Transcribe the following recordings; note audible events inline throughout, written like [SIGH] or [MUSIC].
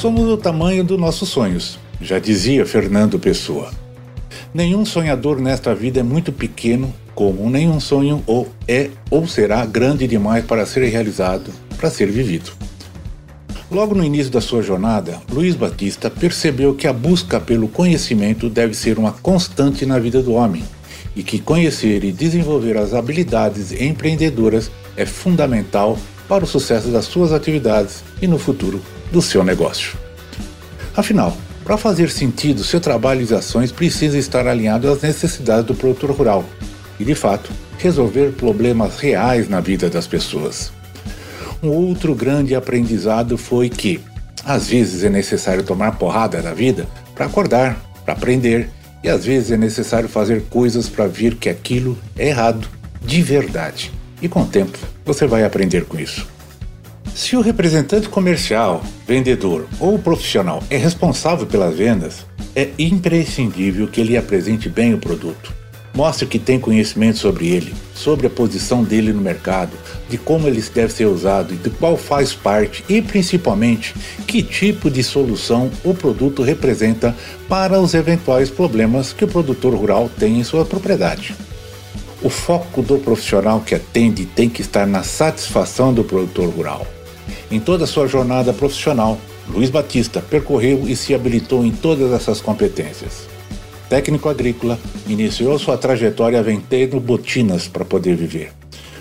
Somos o tamanho dos nossos sonhos já dizia Fernando Pessoa. Nenhum sonhador nesta vida é muito pequeno, como nenhum sonho ou é ou será grande demais para ser realizado, para ser vivido. Logo no início da sua jornada, Luiz Batista percebeu que a busca pelo conhecimento deve ser uma constante na vida do homem e que conhecer e desenvolver as habilidades empreendedoras é fundamental para o sucesso das suas atividades e no futuro do seu negócio. Afinal, para fazer sentido, seu trabalho e ações precisam estar alinhados às necessidades do produtor rural e, de fato, resolver problemas reais na vida das pessoas. Um outro grande aprendizado foi que, às vezes, é necessário tomar porrada da vida para acordar, para aprender, e às vezes é necessário fazer coisas para ver que aquilo é errado, de verdade. E com o tempo, você vai aprender com isso. Se o representante comercial, vendedor ou profissional é responsável pelas vendas, é imprescindível que ele apresente bem o produto. Mostre que tem conhecimento sobre ele, sobre a posição dele no mercado, de como ele deve ser usado e de qual faz parte e principalmente que tipo de solução o produto representa para os eventuais problemas que o produtor rural tem em sua propriedade. O foco do profissional que atende tem que estar na satisfação do produtor rural. Em toda a sua jornada profissional, Luiz Batista percorreu e se habilitou em todas essas competências. Técnico agrícola, iniciou sua trajetória vendendo botinas para poder viver.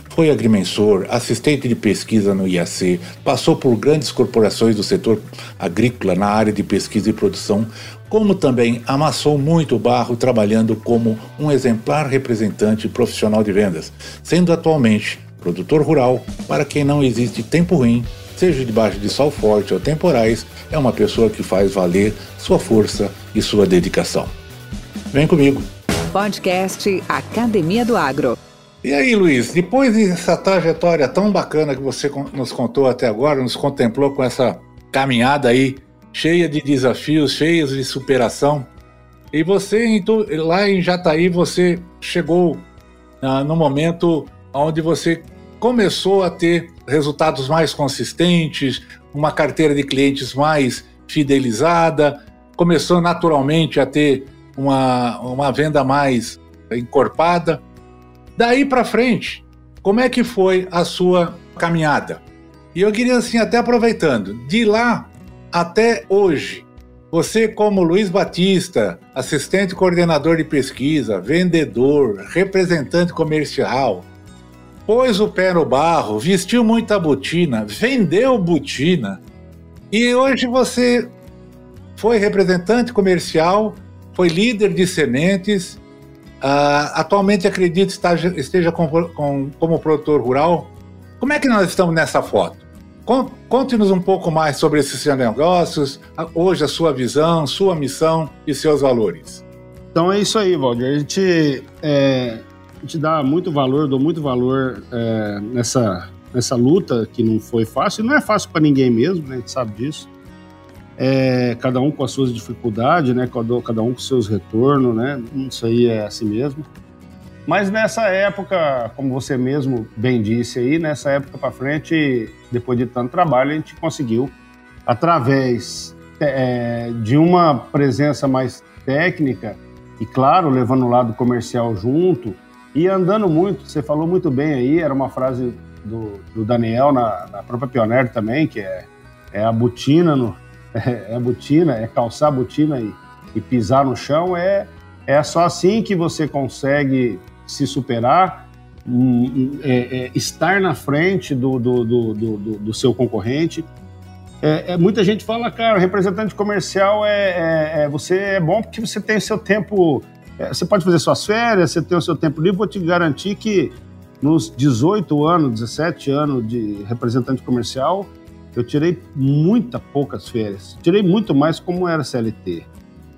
Foi agrimensor, assistente de pesquisa no IAC, passou por grandes corporações do setor agrícola na área de pesquisa e produção, como também amassou muito barro trabalhando como um exemplar representante profissional de vendas, sendo atualmente produtor rural para quem não existe tempo ruim seja debaixo de sol forte ou temporais, é uma pessoa que faz valer sua força e sua dedicação. Vem comigo. Podcast Academia do Agro. E aí, Luiz, depois dessa trajetória tão bacana que você nos contou até agora, nos contemplou com essa caminhada aí cheia de desafios, cheias de superação, e você lá em Jataí você chegou ah, no momento onde você começou a ter resultados mais consistentes, uma carteira de clientes mais fidelizada, começou naturalmente a ter uma, uma venda mais encorpada. Daí para frente, como é que foi a sua caminhada? E eu queria assim, até aproveitando, de lá até hoje, você como Luiz Batista, assistente coordenador de pesquisa, vendedor, representante comercial, pôs o pé no barro, vestiu muita botina, vendeu botina e hoje você foi representante comercial, foi líder de sementes, uh, atualmente acredito esteja, esteja com, com, como produtor rural. Como é que nós estamos nessa foto? Conte-nos um pouco mais sobre esses negócios, hoje a sua visão, sua missão e seus valores. Então é isso aí, Valdir. A gente é, a gente dá muito valor, dou muito valor é, nessa, nessa luta que não foi fácil. Não é fácil para ninguém mesmo, né? A gente sabe disso. É, cada um com as suas dificuldades, né? Cada, cada um com seus retornos, né? Isso aí é assim mesmo. Mas nessa época, como você mesmo bem disse aí, nessa época para frente, depois de tanto trabalho, a gente conseguiu, através é, de uma presença mais técnica, e claro, levando o lado comercial junto e andando muito. Você falou muito bem aí, era uma frase do, do Daniel na, na, própria Pioneer também, que é, é a botina, no, [LAUGHS] é, é botina, é calçar a botina e, e pisar no chão, é, é só assim que você consegue se superar, um, é, é, estar na frente do, do, do, do, do seu concorrente. É, é, muita gente fala, cara, representante comercial é, é, é, você é bom porque você tem seu tempo, é, você pode fazer suas férias, você tem o seu tempo livre. Vou te garantir que nos 18 anos, 17 anos de representante comercial, eu tirei muita poucas férias. Tirei muito mais como era CLT,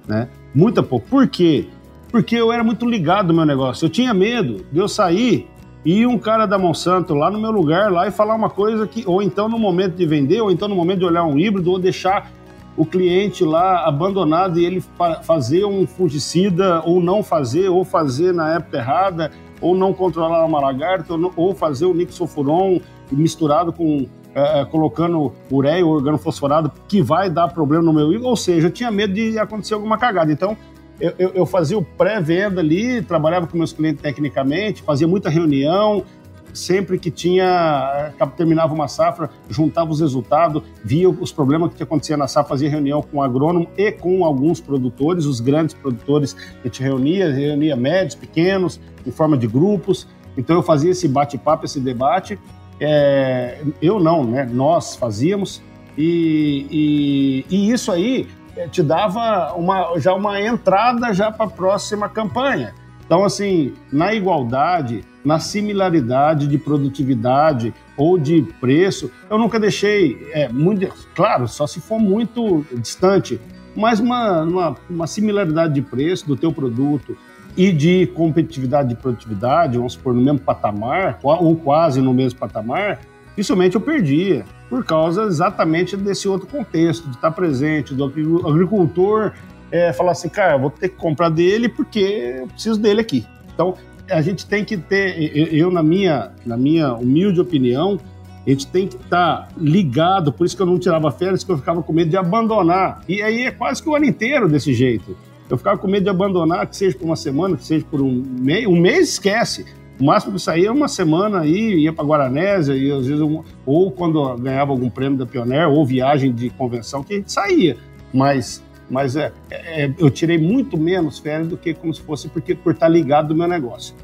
né? Muita pouco. Por quê? Porque eu era muito ligado no meu negócio. Eu tinha medo de eu sair e um cara da Monsanto lá no meu lugar lá e falar uma coisa que ou então no momento de vender ou então no momento de olhar um híbrido ou deixar o cliente lá abandonado e ele fazer um fungicida ou não fazer ou fazer na época errada ou não controlar uma lagarta ou, não, ou fazer o nixofuron misturado com é, colocando ureia ou organofosforado que vai dar problema no meu híbrido, ou seja, eu tinha medo de acontecer alguma cagada. Então, eu, eu, eu fazia o pré-venda ali, trabalhava com meus clientes tecnicamente, fazia muita reunião, sempre que tinha terminava uma safra, juntava os resultados, via os problemas que acontecia na safra, fazia reunião com o agrônomo e com alguns produtores, os grandes produtores que te reunia, reunia médios, pequenos, em forma de grupos. Então eu fazia esse bate-papo, esse debate. É, eu não, né? Nós fazíamos e, e, e isso aí eh, te dava uma, já uma entrada já para a próxima campanha. Então, assim, na igualdade, na similaridade de produtividade ou de preço, eu nunca deixei, é, muito, claro, só se for muito distante, mas uma, uma, uma similaridade de preço do teu produto e de competitividade de produtividade, vamos supor, no mesmo patamar, ou quase no mesmo patamar, dificilmente eu perdia por causa exatamente desse outro contexto, de estar presente, do agricultor é, falar assim, cara, vou ter que comprar dele porque eu preciso dele aqui. Então, a gente tem que ter, eu, na minha, na minha humilde opinião, a gente tem que estar ligado, por isso que eu não tirava férias, que eu ficava com medo de abandonar. E aí é quase que o ano inteiro desse jeito. Eu ficava com medo de abandonar, que seja por uma semana, que seja por um mês. Um mês esquece. O máximo que saía é uma semana aí, ia para Guaranésia, e às vezes, ou quando ganhava algum prêmio da Pioneer, ou viagem de convenção, que a gente saía. Mas, mas é, é, eu tirei muito menos férias do que como se fosse porque, por estar ligado no meu negócio.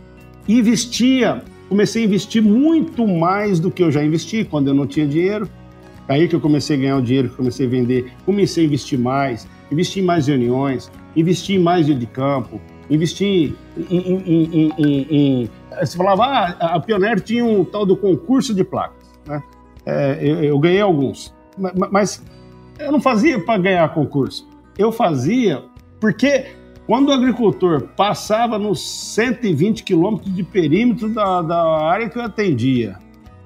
Investia, comecei a investir muito mais do que eu já investi quando eu não tinha dinheiro. Aí que eu comecei a ganhar o dinheiro, que comecei a vender, comecei a investir mais, investi em mais reuniões, investi em mais dia de campo, investi em, em, em, em você falava, ah, a Pioneer tinha um tal do concurso de placas, né? É, eu, eu, ganhei alguns, mas, mas eu não fazia para ganhar concurso, eu fazia porque quando o agricultor passava nos 120 quilômetros de perímetro da, da área que eu atendia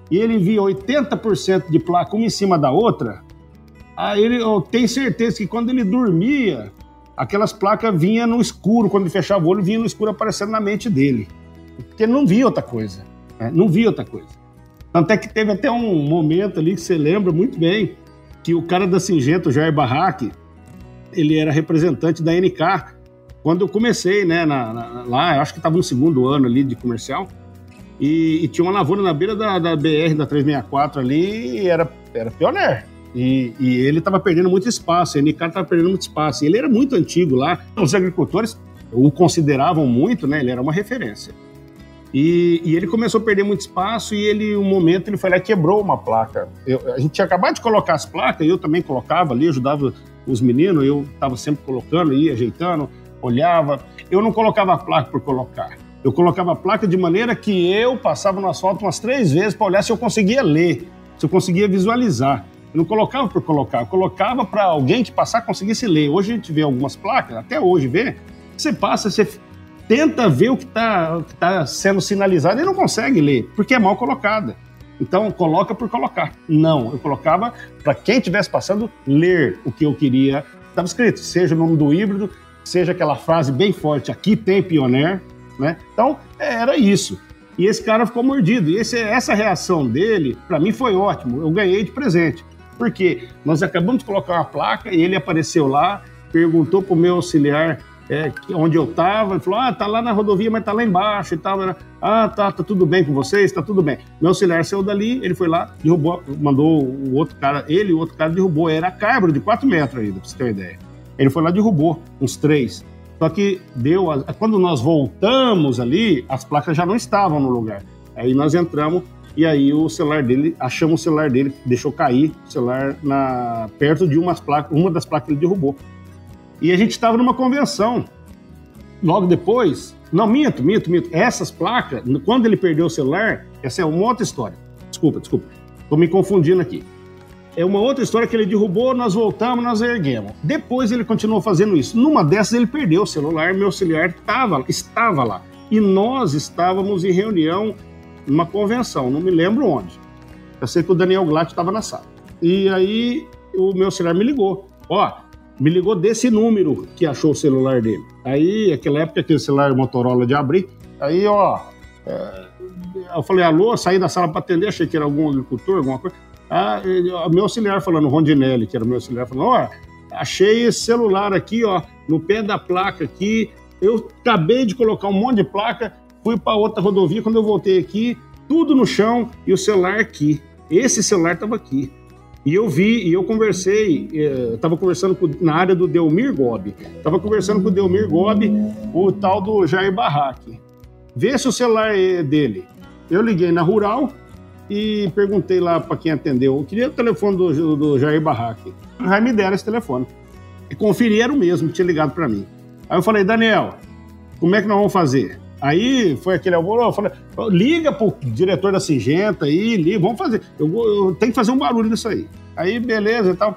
e ele via 80% de placa uma em cima da outra, aí ele, eu tenho certeza que quando ele dormia, aquelas placas vinham no escuro, quando ele fechava o olho, vinha no escuro aparecendo na mente dele porque ele não via outra coisa. Né? Não via outra coisa. Tanto é que teve até um momento ali que você lembra muito bem, que o cara da Singenta, o Jair Barraque, ele era representante da NK. Quando eu comecei, né, na, na, lá, acho que estava no segundo ano ali de comercial, e, e, tinha uma lavoura na beira da, da BR, da 364 ali, e era, era pioneiro. E, e, ele estava perdendo muito espaço, a NK estava perdendo muito espaço. Ele era muito antigo lá. Os agricultores o consideravam muito, né? Ele era uma referência. E, e, ele começou a perder muito espaço e ele, um momento, ele foi lá e quebrou uma placa. Eu, a gente tinha acabado de colocar as placas, eu também colocava ali, ajudava os meninos, eu estava sempre colocando, ia ajeitando, olhava. Eu não colocava a placa por colocar. Eu colocava a placa de maneira que eu passava no asfalto umas três vezes para olhar se eu conseguia ler, se eu conseguia visualizar. Eu não colocava por colocar, eu colocava para alguém que passar conseguisse ler. Hoje a gente vê algumas placas, até hoje vê, você passa, você tenta ver o que está tá sendo sinalizado e não consegue ler, porque é mal colocada. Então, coloca por colocar. Não, eu colocava para quem estivesse passando ler o que eu queria. Estava escrito, seja o nome do híbrido, seja aquela frase bem forte, aqui tem Pioneer, né? Então, era isso. E esse cara ficou mordido. E esse, essa reação dele, para mim, foi ótimo. Eu ganhei de presente. Porque nós acabamos de colocar uma placa e ele apareceu lá, perguntou para o meu auxiliar é, onde eu estava, ele falou, ah, tá lá na rodovia, mas tá lá embaixo e tal. Ah, tá, tá tudo bem com vocês, tá tudo bem. Meu auxiliar saiu dali, ele foi lá, derrubou, mandou o outro cara, ele e o outro cara derrubou, era carbro de 4 metros ainda, pra você ter uma ideia. Ele foi lá derrubou uns três. Só que deu, quando nós voltamos ali, as placas já não estavam no lugar. Aí nós entramos e aí o celular dele, achamos o celular dele, deixou cair o celular na, perto de umas placas, uma das placas que ele derrubou. E a gente estava numa convenção. Logo depois, não, minto, minto, minto. Essas placas, quando ele perdeu o celular, essa é uma outra história. Desculpa, desculpa. Estou me confundindo aqui. É uma outra história que ele derrubou, nós voltamos, nós erguemos. Depois ele continuou fazendo isso. Numa dessas ele perdeu o celular, meu auxiliar tava, estava lá. E nós estávamos em reunião, numa convenção, não me lembro onde. Eu sei que o Daniel Glatt estava na sala. E aí o meu auxiliar me ligou. Ó, me ligou desse número que achou o celular dele. Aí, aquela época, aquele celular Motorola de abrir, aí, ó, é, eu falei, alô, saí da sala para atender, achei que era algum agricultor, alguma coisa. Ah, meu auxiliar falando, Rondinelli, que era meu auxiliar, falando, ó, achei esse celular aqui, ó, no pé da placa aqui, eu acabei de colocar um monte de placa, fui para outra rodovia, quando eu voltei aqui, tudo no chão e o celular aqui. Esse celular estava aqui. E eu vi, e eu conversei, estava eh, conversando com, na área do Delmir Gobi, estava conversando com o Delmir Gobi, o tal do Jair Barraque. Vê se o celular é dele. Eu liguei na Rural e perguntei lá para quem atendeu. Eu queria o telefone do, do Jair Barraque. Aí me deram esse telefone. E conferi, era o mesmo tinha ligado para mim. Aí eu falei, Daniel, como é que nós vamos fazer? Aí foi aquele alvoroço, eu falei, liga pro diretor da Singenta aí, liga, vamos fazer. Eu, eu tenho que fazer um barulho nisso aí. Aí, beleza e tal.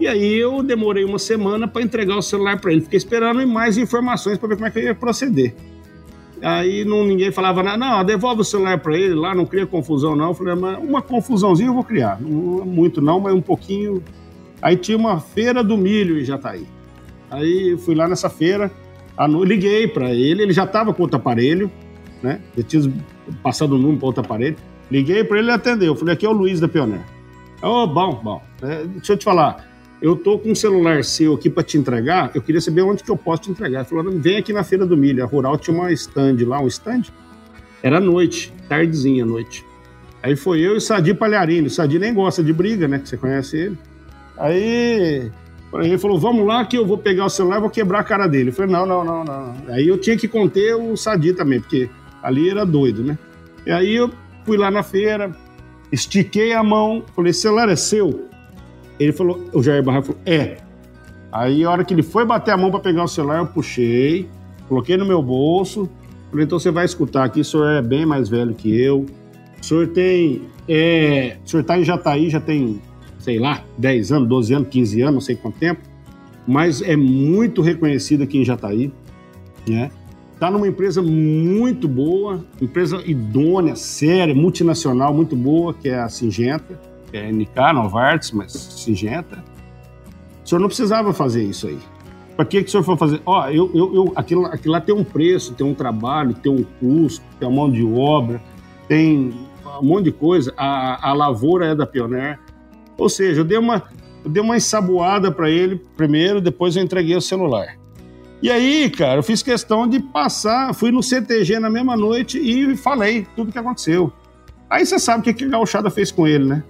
E aí eu demorei uma semana para entregar o celular para ele. Fiquei esperando mais informações para ver como é que eu ia proceder. Aí não, ninguém falava nada, não, devolve o celular para ele lá, não cria confusão não. Eu falei, mas uma confusãozinha eu vou criar. Não muito não, mas um pouquinho. Aí tinha uma feira do milho em Jataí. Aí fui lá nessa feira, liguei para ele, ele já estava com outro aparelho, né? Eu tinha passado o número para outro aparelho. Liguei para ele, ele atendeu. Eu falei, aqui é o Luiz da Pioneer. Oh, bom, bom. É, deixa eu te falar. Eu tô com um celular seu aqui para te entregar. Eu queria saber onde que eu posso te entregar. Ele falou, vem aqui na feira do milho. A Rural tinha uma stand lá, um stand. Era noite, tardezinha noite. Aí foi eu e o Sadi Palharini. O Sadi nem gosta de briga, né? Que você conhece ele. Aí ele falou, vamos lá que eu vou pegar o celular e vou quebrar a cara dele. Eu falei, não, não, não, não. Aí eu tinha que conter o Sadi também, porque ali era doido, né? E aí eu fui lá na feira, estiquei a mão, falei, celular é seu? Ele falou, o Jair Barra falou, é. Aí a hora que ele foi bater a mão para pegar o celular, eu puxei, coloquei no meu bolso, falei, então você vai escutar aqui, o senhor é bem mais velho que eu, o senhor tem, é, o senhor tá em Jataí, já tem sei lá, 10 anos, 12 anos, 15 anos, não sei quanto tempo, mas é muito reconhecido aqui em Jataí, né? Está numa empresa muito boa, empresa idônea, séria, multinacional, muito boa, que é a Singenta, é a NK, Novartis, mas Singenta. O senhor não precisava fazer isso aí. Para que, que o senhor foi fazer? Ó, eu, eu, eu, aquilo, aquilo lá tem um preço, tem um trabalho, tem um custo, tem uma mão de obra, tem um monte de coisa. A, a lavoura é da Pioneer. Ou seja, eu dei uma, eu dei uma ensaboada para ele primeiro, depois eu entreguei o celular. E aí, cara, eu fiz questão de passar, fui no CTG na mesma noite e falei tudo o que aconteceu. Aí você sabe o que, que a gauchada fez com ele, né?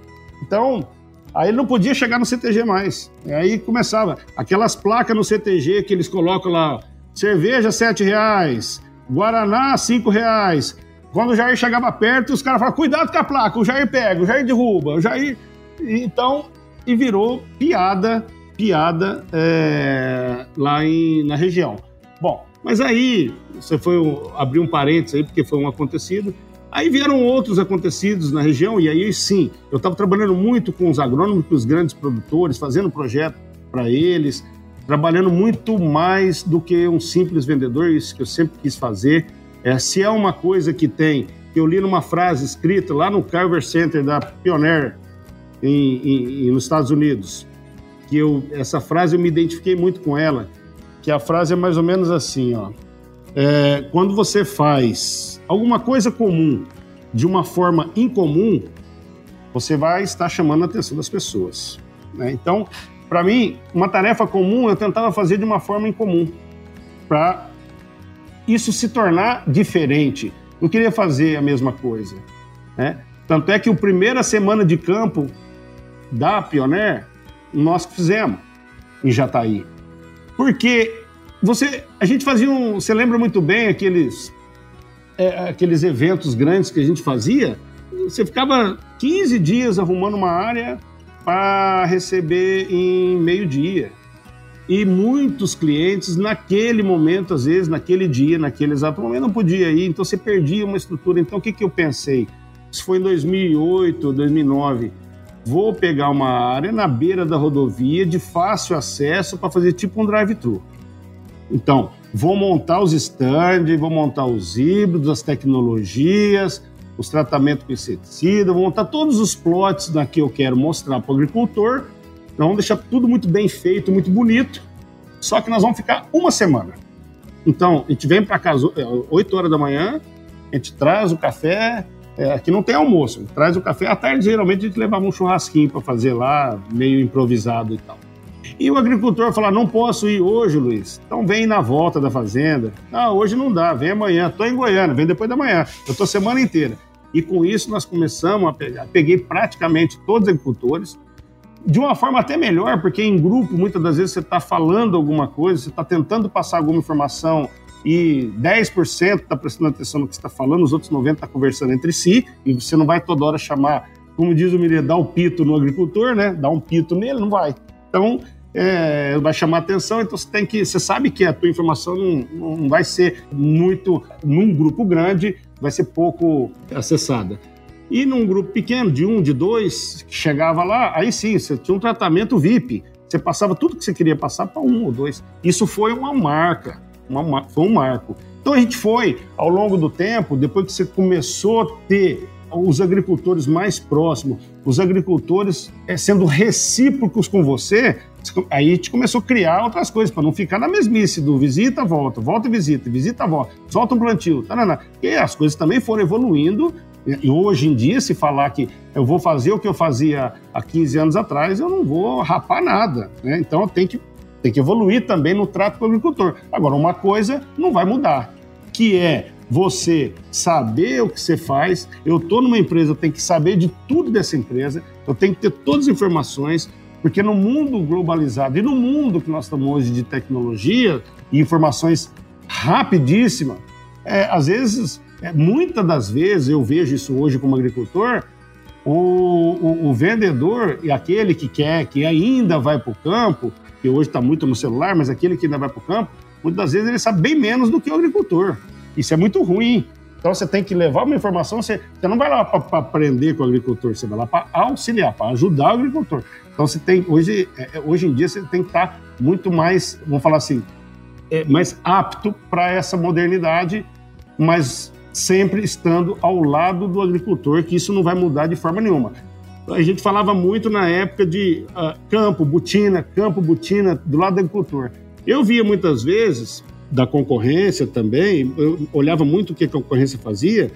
Então, aí ele não podia chegar no CTG mais. E aí começava aquelas placas no CTG que eles colocam lá, cerveja sete reais, Guaraná cinco reais. Quando o Jair chegava perto, os caras falavam, cuidado com a placa, o Jair pega, o Jair derruba, o Jair... Então, e virou piada, piada é, lá em, na região. Bom, mas aí, você foi abrir um parênteses aí, porque foi um acontecido. Aí vieram outros acontecidos na região, e aí sim, eu estava trabalhando muito com os agrônomos, com os grandes produtores, fazendo projeto para eles, trabalhando muito mais do que um simples vendedor, isso que eu sempre quis fazer. É, se é uma coisa que tem, eu li numa frase escrita lá no Carver Center da Pioneer em, em, nos Estados Unidos, que eu essa frase eu me identifiquei muito com ela, que a frase é mais ou menos assim, ó. É, quando você faz alguma coisa comum de uma forma incomum, você vai estar chamando a atenção das pessoas. Né? Então, para mim, uma tarefa comum eu tentava fazer de uma forma incomum. para isso se tornar diferente. Não queria fazer a mesma coisa. Né? Tanto é que o primeira semana de campo da Pioneer, nós fizemos em Jataí. Porque você, a gente fazia um. Você lembra muito bem aqueles, é, aqueles eventos grandes que a gente fazia? Você ficava 15 dias arrumando uma área para receber em meio-dia. E muitos clientes, naquele momento, às vezes, naquele dia, naquele exato momento, não podia ir, então você perdia uma estrutura. Então, o que, que eu pensei? Isso foi em 2008, 2009. Vou pegar uma área na beira da rodovia de fácil acesso para fazer tipo um drive-thru. Então, vou montar os stands, vou montar os híbridos, as tecnologias, os tratamentos com inseticida, vou montar todos os plots que eu quero mostrar para o agricultor nós vamos deixar tudo muito bem feito, muito bonito, só que nós vamos ficar uma semana. Então, a gente vem para casa 8 é, horas da manhã, a gente traz o café, é, aqui não tem almoço, traz o café, à tarde geralmente a gente levava um churrasquinho para fazer lá, meio improvisado e tal. E o agricultor fala: não posso ir hoje, Luiz. Então vem na volta da fazenda. Ah, hoje não dá, vem amanhã. Estou em Goiânia, vem depois da manhã. Eu estou semana inteira. E com isso nós começamos a pegar. Peguei praticamente todos os agricultores, de uma forma até melhor, porque em grupo, muitas das vezes, você está falando alguma coisa, você está tentando passar alguma informação e 10% está prestando atenção no que está falando, os outros 90% está conversando entre si, e você não vai toda hora chamar, como diz o Miriam, dar o um pito no agricultor, né? Dar um pito nele, não vai. Então, é, vai chamar atenção, então você tem que, você sabe que a tua informação não, não vai ser muito, num grupo grande, vai ser pouco acessada. E num grupo pequeno, de um, de dois, que chegava lá, aí sim, você tinha um tratamento VIP. Você passava tudo que você queria passar para um ou dois. Isso foi uma marca, uma, foi um marco. Então a gente foi, ao longo do tempo, depois que você começou a ter os agricultores mais próximos, os agricultores é, sendo recíprocos com você, aí a gente começou a criar outras coisas, para não ficar na mesmice do visita, volta, volta, visita, visita, volta, solta um plantio, tarana. e as coisas também foram evoluindo e hoje em dia, se falar que eu vou fazer o que eu fazia há 15 anos atrás, eu não vou rapar nada. Né? Então, tem que, tem que evoluir também no trato com o agricultor. Agora, uma coisa não vai mudar, que é você saber o que você faz. Eu estou numa empresa, eu tenho que saber de tudo dessa empresa, eu tenho que ter todas as informações, porque no mundo globalizado e no mundo que nós estamos hoje de tecnologia e informações rapidíssimas, é, às vezes é, muitas das vezes, eu vejo isso hoje como agricultor, o, o, o vendedor e aquele que quer, que ainda vai para o campo, que hoje está muito no celular, mas aquele que ainda vai para o campo, muitas das vezes ele sabe bem menos do que o agricultor. Isso é muito ruim. Então você tem que levar uma informação, você, você não vai lá para aprender com o agricultor, você vai lá para auxiliar, para ajudar o agricultor. Então você tem, hoje, é, é, hoje em dia, você tem que estar tá muito mais, vamos falar assim, é, mais apto para essa modernidade, mas sempre estando ao lado do agricultor, que isso não vai mudar de forma nenhuma. A gente falava muito na época de uh, campo, botina, campo, botina, do lado do agricultor. Eu via muitas vezes, da concorrência também, eu olhava muito o que a concorrência fazia.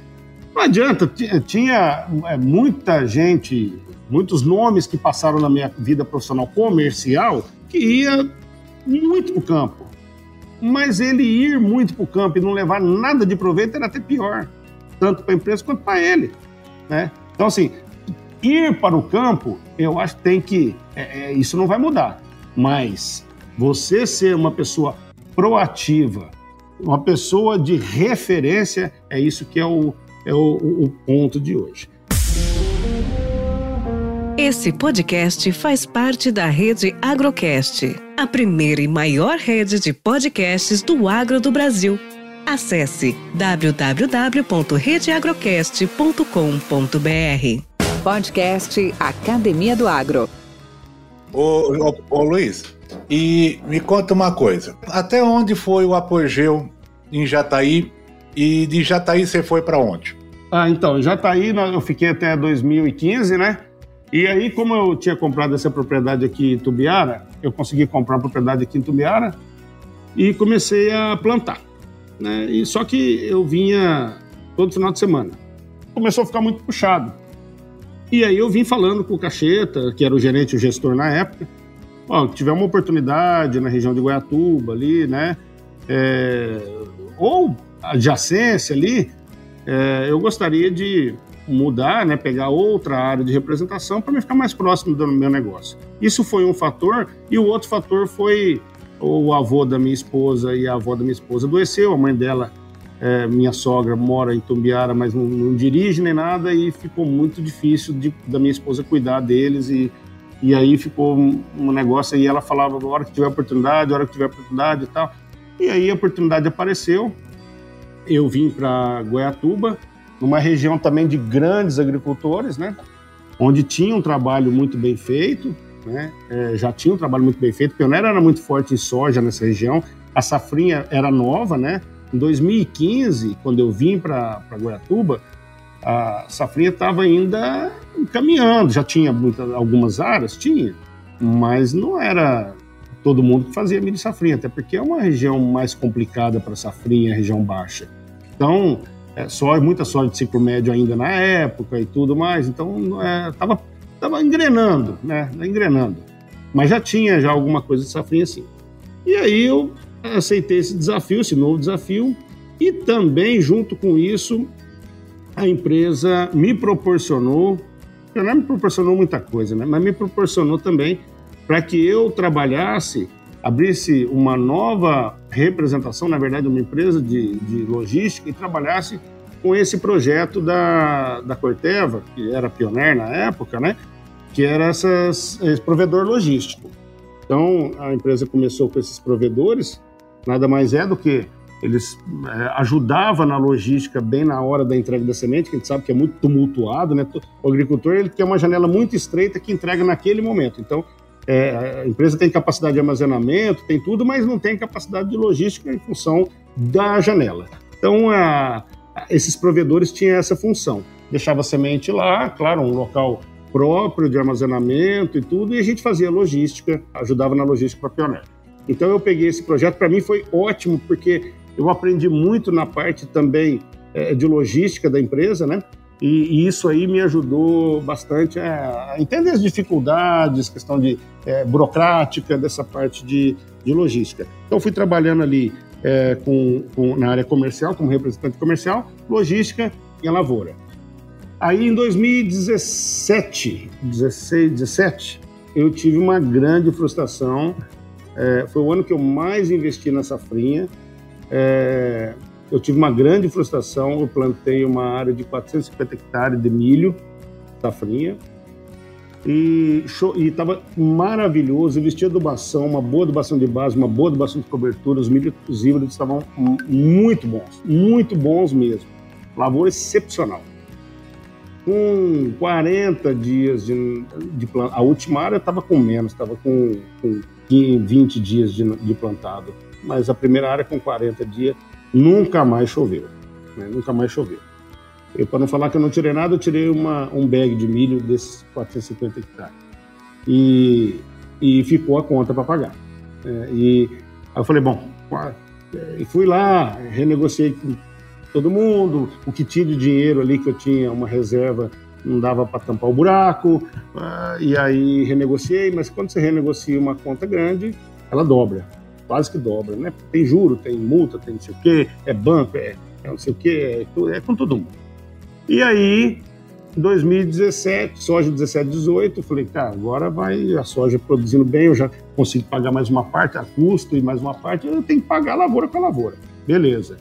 Não adianta, tinha é, muita gente, muitos nomes que passaram na minha vida profissional comercial que ia muito para o campo mas ele ir muito para o campo e não levar nada de proveito era até pior, tanto para a empresa quanto para ele. Né? Então, assim, ir para o campo, eu acho que tem que. É, é, isso não vai mudar, mas você ser uma pessoa proativa, uma pessoa de referência, é isso que é o, é o, o ponto de hoje. Esse podcast faz parte da rede Agrocast, a primeira e maior rede de podcasts do agro do Brasil. Acesse www.redeagrocast.com.br. Podcast Academia do Agro. Ô, ô, ô, Luiz, e me conta uma coisa. Até onde foi o apogeu em Jataí? E de Jataí você foi para onde? Ah, então, Jataí eu fiquei até 2015, né? E aí, como eu tinha comprado essa propriedade aqui em Tubiara, eu consegui comprar a propriedade aqui em Tubiara e comecei a plantar. Né? E só que eu vinha todo final de semana. Começou a ficar muito puxado. E aí eu vim falando com o Cacheta, que era o gerente, o gestor na época, ó, tiver uma oportunidade na região de Goiatuba ali, né? é, ou adjacência ali, é, eu gostaria de mudar, né, pegar outra área de representação para me ficar mais próximo do meu negócio. Isso foi um fator, e o outro fator foi o avô da minha esposa e a avó da minha esposa adoeceu, a mãe dela, é, minha sogra, mora em Tumbiara, mas não, não, dirige nem nada, e ficou muito difícil de, da minha esposa cuidar deles, e, e aí ficou um, um negócio, e ela falava, a hora que tiver oportunidade, a hora que tiver oportunidade e tal. E aí a oportunidade apareceu, eu vim para Goiatuba, numa região também de grandes agricultores, né? Onde tinha um trabalho muito bem feito, né? É, já tinha um trabalho muito bem feito. Pioneiro era muito forte em soja nessa região. A safrinha era nova, né? Em 2015, quando eu vim para Goiatuba, a safrinha estava ainda caminhando. Já tinha algumas áreas, tinha, mas não era todo mundo que fazia milho safrinha, até porque é uma região mais complicada para safrinha, região baixa. Então, é, muita soja de ciclo médio ainda na época e tudo mais, então é, tava, tava engrenando, né? Engrenando. Mas já tinha já alguma coisa de safrinha assim. E aí eu aceitei esse desafio, esse novo desafio, e também, junto com isso, a empresa me proporcionou, não me proporcionou muita coisa, né? Mas me proporcionou também para que eu trabalhasse abrisse uma nova representação, na verdade, uma empresa de, de logística e trabalhasse com esse projeto da, da Corteva, que era pioneiro na época, né? Que era essas, esse provedor logístico. Então, a empresa começou com esses provedores, nada mais é do que eles é, ajudavam na logística bem na hora da entrega da semente, que a gente sabe que é muito tumultuado, né? O agricultor ele quer uma janela muito estreita que entrega naquele momento. Então, é, a empresa tem capacidade de armazenamento, tem tudo, mas não tem capacidade de logística em função da janela. Então, a, esses provedores tinham essa função. Deixava a semente lá, claro, um local próprio de armazenamento e tudo, e a gente fazia logística, ajudava na logística para Pioneer. Então, eu peguei esse projeto, para mim foi ótimo, porque eu aprendi muito na parte também é, de logística da empresa, né? E, e, isso aí me ajudou bastante a, entender as dificuldades, questão de é, burocrática dessa parte de, de logística. Então fui trabalhando ali é, com, com, na área comercial, como representante comercial, logística e a lavoura. Aí em 2017, 16, 17, eu tive uma grande frustração. É, foi o ano que eu mais investi na safrinha. É, eu tive uma grande frustração. Eu plantei uma área de 450 hectares de milho, safrinha, e estava maravilhoso. Eu vestia adubação, uma boa adubação de base, uma boa adubação de cobertura. Os milhos os híbridos estavam muito bons, muito bons mesmo. Lavoura excepcional. Com 40 dias de, de a última área estava com menos, estava com, com 20 dias de, de plantado, mas a primeira área com 40 dias nunca mais choveu. Né? Nunca mais choveu. Eu, para não falar que eu não tirei nada, eu tirei uma, um bag de milho desses 450 hectares. E, e ficou a conta para pagar. É, e aí eu falei, bom, e fui lá, renegociei com todo mundo, o que tinha de dinheiro ali que eu tinha, uma reserva, não dava para tampar o buraco, ah, e aí renegociei, mas quando você renegocia uma conta grande, ela dobra quase que dobra, né? Tem juro, tem multa, tem não sei o quê, é banco, é, é não sei o quê, é, é com todo mundo. E aí, em 2017, soja 17, 18, falei, cara, agora vai a soja produzindo bem, eu já consigo pagar mais uma parte, a custo e mais uma parte, eu tenho que pagar lavoura com lavoura. Beleza.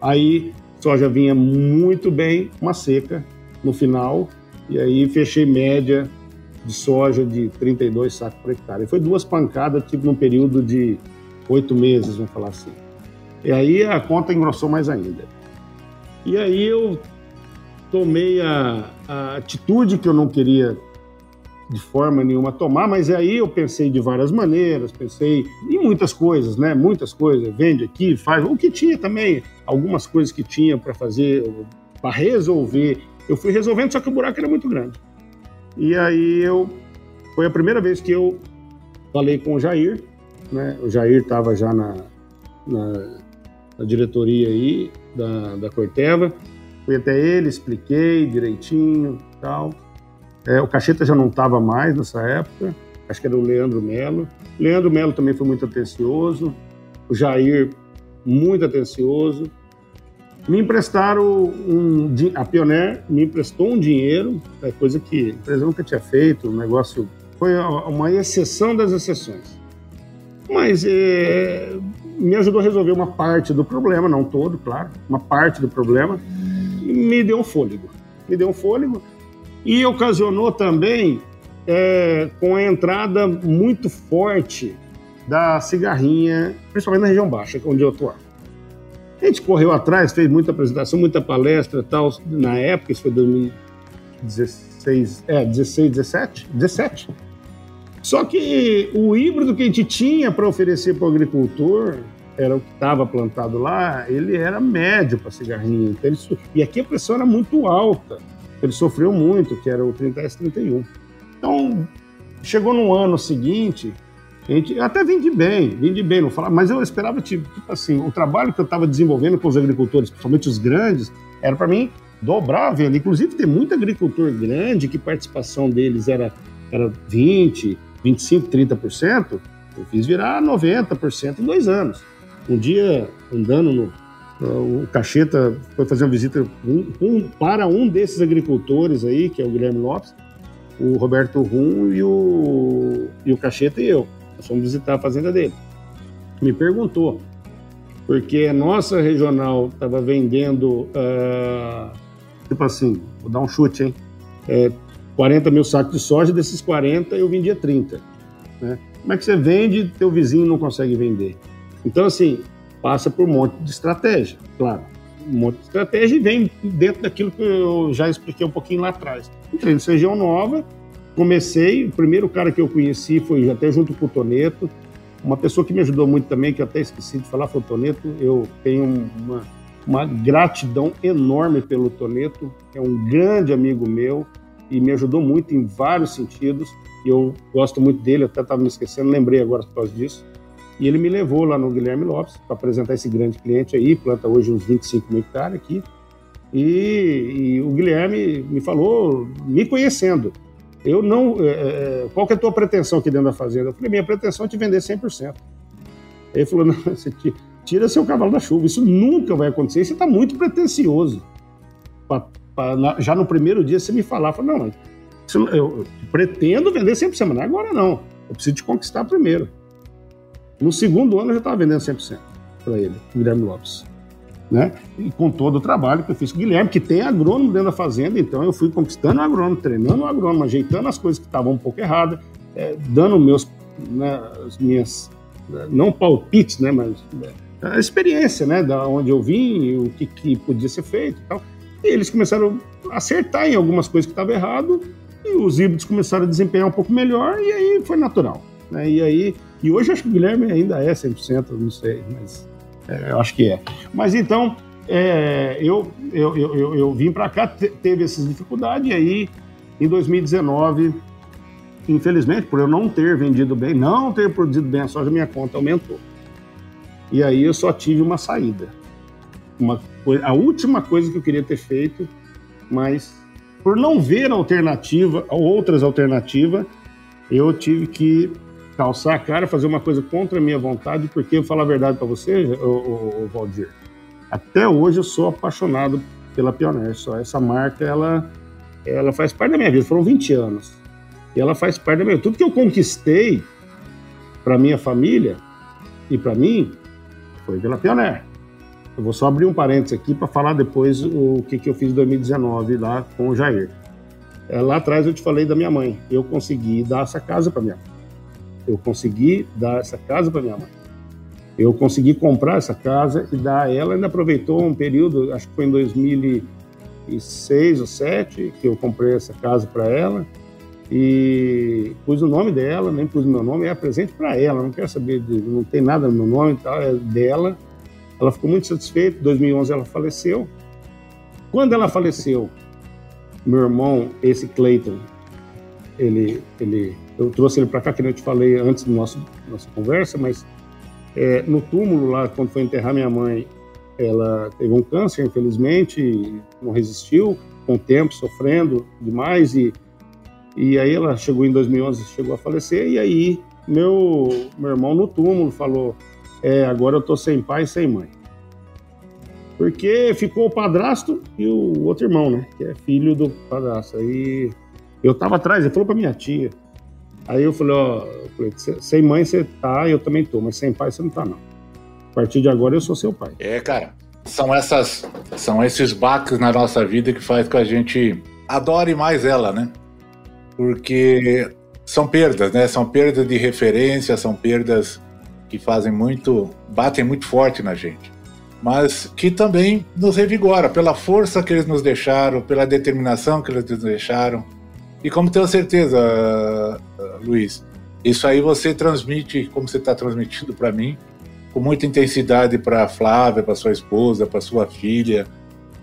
Aí, soja vinha muito bem, uma seca no final, e aí fechei média de soja de 32 sacos por hectare. E foi duas pancadas, tipo, num período de oito meses, vamos falar assim. E aí a conta engrossou mais ainda. E aí eu tomei a, a atitude que eu não queria de forma nenhuma tomar, mas aí eu pensei de várias maneiras, pensei em muitas coisas, né? Muitas coisas, vende aqui, faz, o que tinha também, algumas coisas que tinha para fazer, para resolver. Eu fui resolvendo, só que o buraco era muito grande. E aí eu foi a primeira vez que eu falei com o Jair, né? O Jair estava já na, na, na, diretoria aí da, da Corteva. Fui até ele, expliquei direitinho tal. É, o Cacheta já não estava mais nessa época, acho que era o Leandro Melo. Leandro Melo também foi muito atencioso. O Jair muito atencioso. Me emprestaram um, a Pioneer me emprestou um dinheiro, é coisa que a empresa nunca tinha feito, um negócio foi uma exceção das exceções. Mas é, me ajudou a resolver uma parte do problema, não todo, claro, uma parte do problema, e me deu um fôlego. Me deu um fôlego e ocasionou também é, com a entrada muito forte da cigarrinha, principalmente na região baixa, onde eu atuava. A gente correu atrás, fez muita apresentação, muita palestra tal, na época, isso foi 2016, é, 16, 17? 17. Só que o híbrido que a gente tinha para oferecer para o agricultor, era o que estava plantado lá, ele era médio para cigarrinha. Então ele, e aqui a pressão era muito alta. Ele sofreu muito, que era o 30S31. Então, chegou no ano seguinte, a gente até vende bem, vende bem, não falar, mas eu esperava, tipo, tipo assim, o trabalho que eu estava desenvolvendo com os agricultores, principalmente os grandes, era para mim dobrar a venda. Inclusive, tem muito agricultor grande que participação deles era, era 20%, 25%, 30%. Eu fiz virar 90% em dois anos. Um dia, andando no, o Cacheta foi fazer uma visita um, um, para um desses agricultores aí, que é o Guilherme Lopes, o Roberto Rum e o, e o Cacheta e eu. Nós fomos visitar a fazenda dele. Me perguntou, porque a nossa regional estava vendendo, uh, tipo assim, vou dar um chute, hein? É, 40 mil sacos de soja, desses 40 eu vendia 30. Né? Como é que você vende teu vizinho não consegue vender? Então, assim, passa por um monte de estratégia, claro. Um monte de estratégia e vem dentro daquilo que eu já expliquei um pouquinho lá atrás. Entrei no região nova, comecei, o primeiro cara que eu conheci foi até junto com o Toneto, uma pessoa que me ajudou muito também, que eu até esqueci de falar, foi o Toneto. Eu tenho uma, uma gratidão enorme pelo Toneto, é um grande amigo meu e me ajudou muito em vários sentidos. Eu gosto muito dele, até estava me esquecendo, lembrei agora por causa disso. E ele me levou lá no Guilherme Lopes para apresentar esse grande cliente aí, planta hoje uns 25 mil hectares aqui. E, e, o Guilherme me falou, me conhecendo, eu não. É, é, qual que é a tua pretensão aqui dentro da fazenda? Eu falei, minha pretensão é te vender 100%. Ele falou, não, você tira seu cavalo da chuva, isso nunca vai acontecer, você está muito pretencioso. Pra, pra, já no primeiro dia você me falar, falou, não, eu, eu pretendo vender 100%, mas agora não, eu preciso te conquistar primeiro. No segundo ano eu já estava vendendo 100% para ele, Guilherme Lopes. Né? E com todo o trabalho que eu fiz com o Guilherme, que tem agrônomo dentro da fazenda, então eu fui conquistando o agrônomo, treinando o agrônomo, ajeitando as coisas que estavam um pouco erradas, é, dando meus, né, as minhas, não palpites, né, mas é, a experiência, né, da onde eu vim, o que, que podia ser feito e tal. E eles começaram a acertar em algumas coisas que estavam errado e os híbridos começaram a desempenhar um pouco melhor e aí foi natural. Né? E aí e hoje acho que o Guilherme ainda é 100%, não sei, mas é, eu acho que é. Mas então, é, eu, eu, eu, eu, vim para cá, teve essas dificuldades, e aí em 2019, infelizmente, por eu não ter vendido bem, não ter produzido bem a soja, minha conta aumentou. E aí eu só tive uma saída. Uma, a última coisa que eu queria ter feito, mas por não ver alternativa, outras alternativas, eu tive que calçar a cara, fazer uma coisa contra a minha vontade, porque eu falo a verdade para você, Valdir. Até hoje eu sou apaixonado pela Pioneer. Só essa marca, ela, ela faz parte da minha vida. Foram 20 anos. E ela faz parte da minha vida. Tudo que eu conquistei para minha família e para mim foi pela Pioneer. Eu vou só abrir um parênteses aqui para falar depois o que, que eu fiz em 2019 lá com o Jair. É, lá atrás eu te falei da minha mãe. Eu consegui dar essa casa para minha mãe. Eu consegui dar essa casa para minha mãe. Eu consegui comprar essa casa e dar a ela. Ainda aproveitou um período, acho que foi em 2006 ou 2007, que eu comprei essa casa para ela e pus o nome dela, nem pus o meu nome, é presente para ela. Não quero saber, de, não tem nada no meu nome, tal, é dela. Ela ficou muito satisfeita. Em 2011 ela faleceu. Quando ela faleceu, meu irmão, esse Clayton, ele, ele eu trouxe ele para cá, que eu te falei antes da nossa, nossa conversa, mas é, no túmulo lá, quando foi enterrar minha mãe, ela teve um câncer, infelizmente, não resistiu, com o tempo, sofrendo demais, e, e aí ela chegou em 2011, chegou a falecer, e aí meu, meu irmão no túmulo falou, É, agora eu tô sem pai e sem mãe. Porque ficou o padrasto e o outro irmão, né? Que é filho do padrasto. Aí eu tava atrás, ele falou pra minha tia. Aí eu falei, ó, sem mãe você tá, eu também tô, mas sem pai você não tá, não. A partir de agora eu sou seu pai. É, cara. São essas, são esses baques na nossa vida que faz com a gente adore mais ela, né? Porque são perdas, né? São perdas de referência, são perdas que fazem muito, batem muito forte na gente. Mas que também nos revigora pela força que eles nos deixaram, pela determinação que eles nos deixaram. E como tenho certeza, Luiz, isso aí você transmite, como você está transmitindo para mim, com muita intensidade para Flávia, para sua esposa, para sua filha,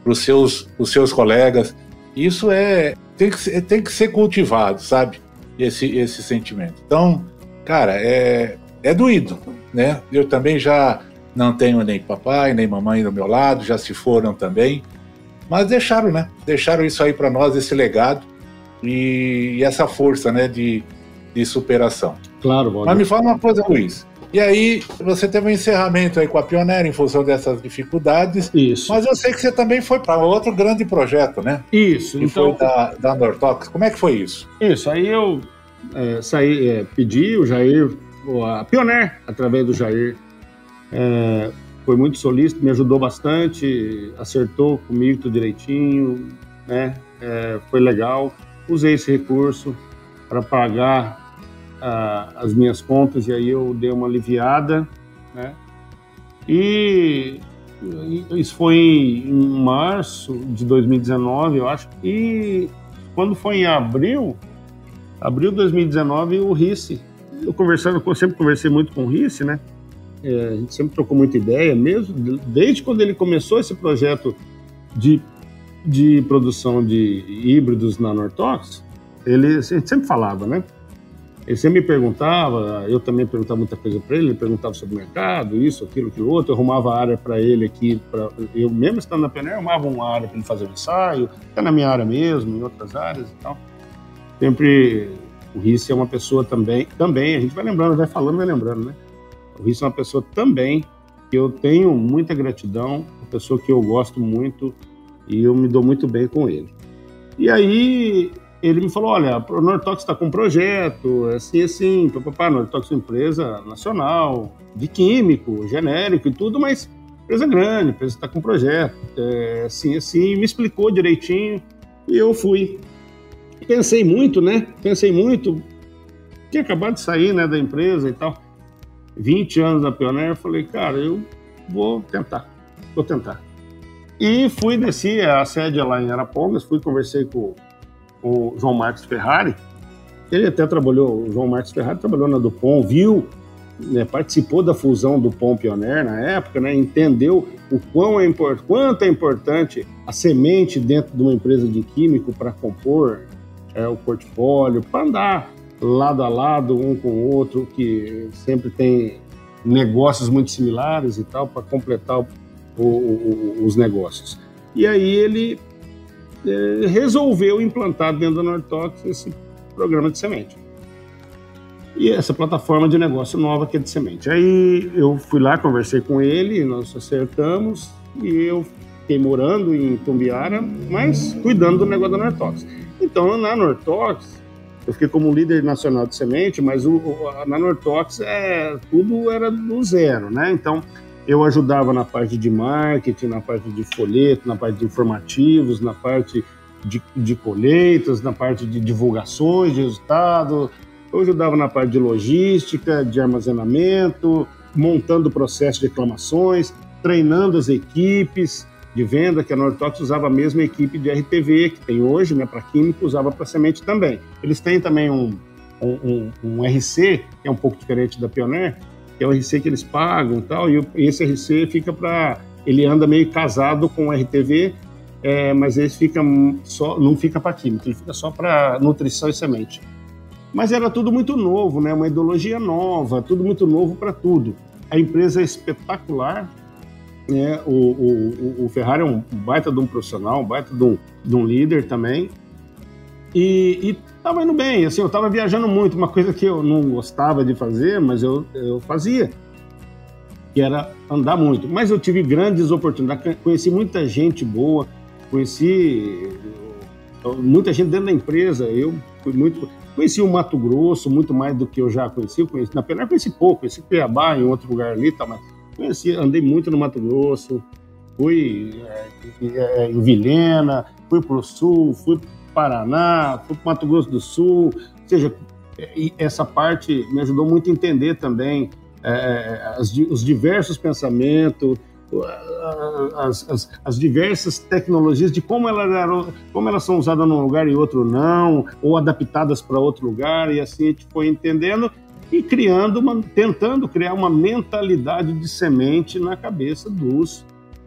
para os seus, seus colegas. Isso é tem que, tem que ser cultivado, sabe? Esse, esse sentimento. Então, cara, é, é doído, né? Eu também já não tenho nem papai, nem mamãe do meu lado, já se foram também. Mas deixaram, né? Deixaram isso aí para nós, esse legado e, e, essa força, né, de, de superação. Claro, Valdir. Mas me fala uma coisa, Luiz. E aí, você teve um encerramento aí com a Pioneira em função dessas dificuldades. Isso. Mas eu sei que você também foi para outro grande projeto, né? Isso. Que então... foi da, da Nortox. Como é que foi isso? Isso. Aí eu é, saí, é, pedi o Jair, a Pioneer, através do Jair, é, foi muito solícito, me ajudou bastante, acertou comigo tudo direitinho, né? É, foi legal. Usei esse recurso para pagar as minhas contas e aí eu dei uma aliviada, né? E isso foi em março de 2019, eu acho. E quando foi em abril, abril de 2019, o Risse, eu conversando, eu sempre conversei muito com o Risse, né? É, a gente sempre trocou muita ideia, mesmo desde quando ele começou esse projeto de, de produção de híbridos na Nortox, ele a gente sempre falava, né? Ele sempre me perguntava, eu também perguntava muita coisa para ele, ele perguntava sobre o mercado, isso, aquilo, aquilo outro, eu arrumava área para ele aqui, pra, eu mesmo estando na PNR, arrumava uma área para ele fazer um ensaio, até na minha área mesmo, em outras áreas e tal. Sempre, o Risse é uma pessoa também, também, a gente vai lembrando, vai falando, vai lembrando, né? O Risse é uma pessoa também que eu tenho muita gratidão, uma pessoa que eu gosto muito e eu me dou muito bem com ele. E aí ele me falou, olha, o Nortox está com um projeto, assim, assim, papapá, Nortox é uma empresa nacional, de químico, genérico e tudo, mas empresa grande, empresa está com um projeto, é, assim, assim, me explicou direitinho e eu fui. Pensei muito, né? Pensei muito, tinha acabado de sair, né, da empresa e tal, 20 anos na Pioneer, falei, cara, eu vou tentar, vou tentar. E fui, desci a sede lá em Arapongas, fui, conversei com o João Marcos Ferrari. Ele até trabalhou, o João Marcos Ferrari trabalhou na Dupont, viu, né, participou da fusão Dupont Pioneer na época, né, entendeu o quão é import, quanto é importante a semente dentro de uma empresa de químico para compor é, o portfólio, para andar lado a lado um com o outro, que sempre tem negócios muito similares e tal, para completar o, o, o, os negócios. E aí ele é, resolveu implantar dentro da Nortox esse programa de semente. E essa plataforma de negócio nova que é de semente. Aí eu fui lá, conversei com ele, nós acertamos e eu fiquei morando em Tumbiara, mas cuidando do negócio da Nortox. Então, na Nortox, eu fiquei como líder nacional de semente, mas o, na Nortox é, tudo era do zero, né? Então, eu ajudava na parte de marketing, na parte de folheto, na parte de informativos, na parte de, de colheitas, na parte de divulgações de resultado. Eu ajudava na parte de logística, de armazenamento, montando o processo de reclamações, treinando as equipes de venda, que a Nortox usava a mesma equipe de RTV que tem hoje, né, para química, usava para semente também. Eles têm também um, um, um, um RC, que é um pouco diferente da Pioneer, que é o RC que eles pagam tal, e esse RC fica para. Ele anda meio casado com o RTV, é, mas ele fica só, não fica para química, ele fica só para nutrição e semente. Mas era tudo muito novo, né? uma ideologia nova, tudo muito novo para tudo. A empresa é espetacular, né? o, o, o Ferrari é um baita de um profissional, um baita de um, de um líder também. E, e tava indo bem, assim, eu tava viajando muito, uma coisa que eu não gostava de fazer, mas eu, eu fazia. que era andar muito. Mas eu tive grandes oportunidades, conheci muita gente boa, conheci muita gente dentro da empresa. Eu fui muito. Conheci o Mato Grosso muito mais do que eu já conheci. Eu conheci na Penal conheci pouco, conheci Cuiabá em outro lugar ali, tá, mas conheci, andei muito no Mato Grosso, fui é, é, em Vilhena, fui para o Sul, fui Paraná, fui para Mato Grosso do Sul. Ou seja, essa parte me ajudou muito a entender também é, é, as, os diversos pensamentos, as, as, as, diversas tecnologias de como como elas são usadas num lugar e outro não, ou adaptadas para outro lugar, e assim a gente foi entendendo e criando uma, tentando criar uma mentalidade de semente na cabeça dos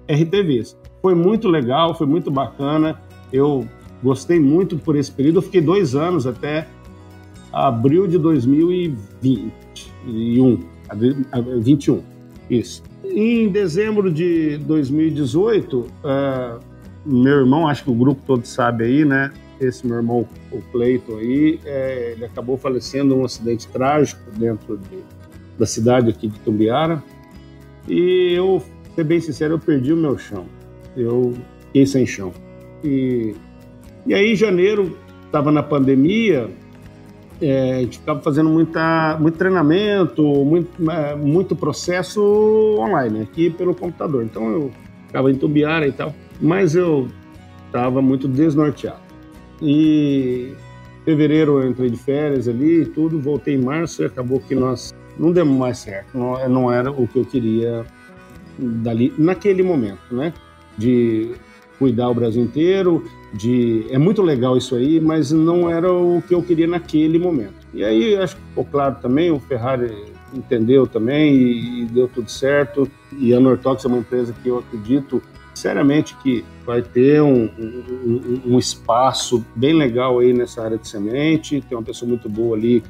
RTVs. Foi muito legal, foi muito bacana. Eu gostei muito por esse período. Eu fiquei dois anos até abril de 2021. 21, isso. Em dezembro de 2018, uh, é, meu irmão, acho que o grupo todo sabe aí, né? Esse meu irmão, o Cleiton aí, é, ele acabou falecendo num acidente trágico dentro de, da cidade aqui de Tumbiara. E eu, ser bem sincero, eu perdi o meu chão. Eu fiquei sem chão. E, e aí, em janeiro, estava na pandemia, é, a gente ficava fazendo muita, muito treinamento, muito, é, muito processo online, aqui pelo computador. Então eu ficava em e tal, mas eu estava muito desnorteado. E em fevereiro eu entrei de férias ali e tudo, voltei em março e acabou que nós não demos mais certo, não, não era o que eu queria dali naquele momento, né? De cuidar o Brasil inteiro, de é muito legal isso aí, mas não era o que eu queria naquele momento. E aí acho que ficou claro também, o Ferrari entendeu também e, e deu tudo certo. E a Nortox é uma empresa que eu acredito seriamente que vai ter um, um, um, espaço bem legal aí nessa área de semente. Tem uma pessoa muito boa ali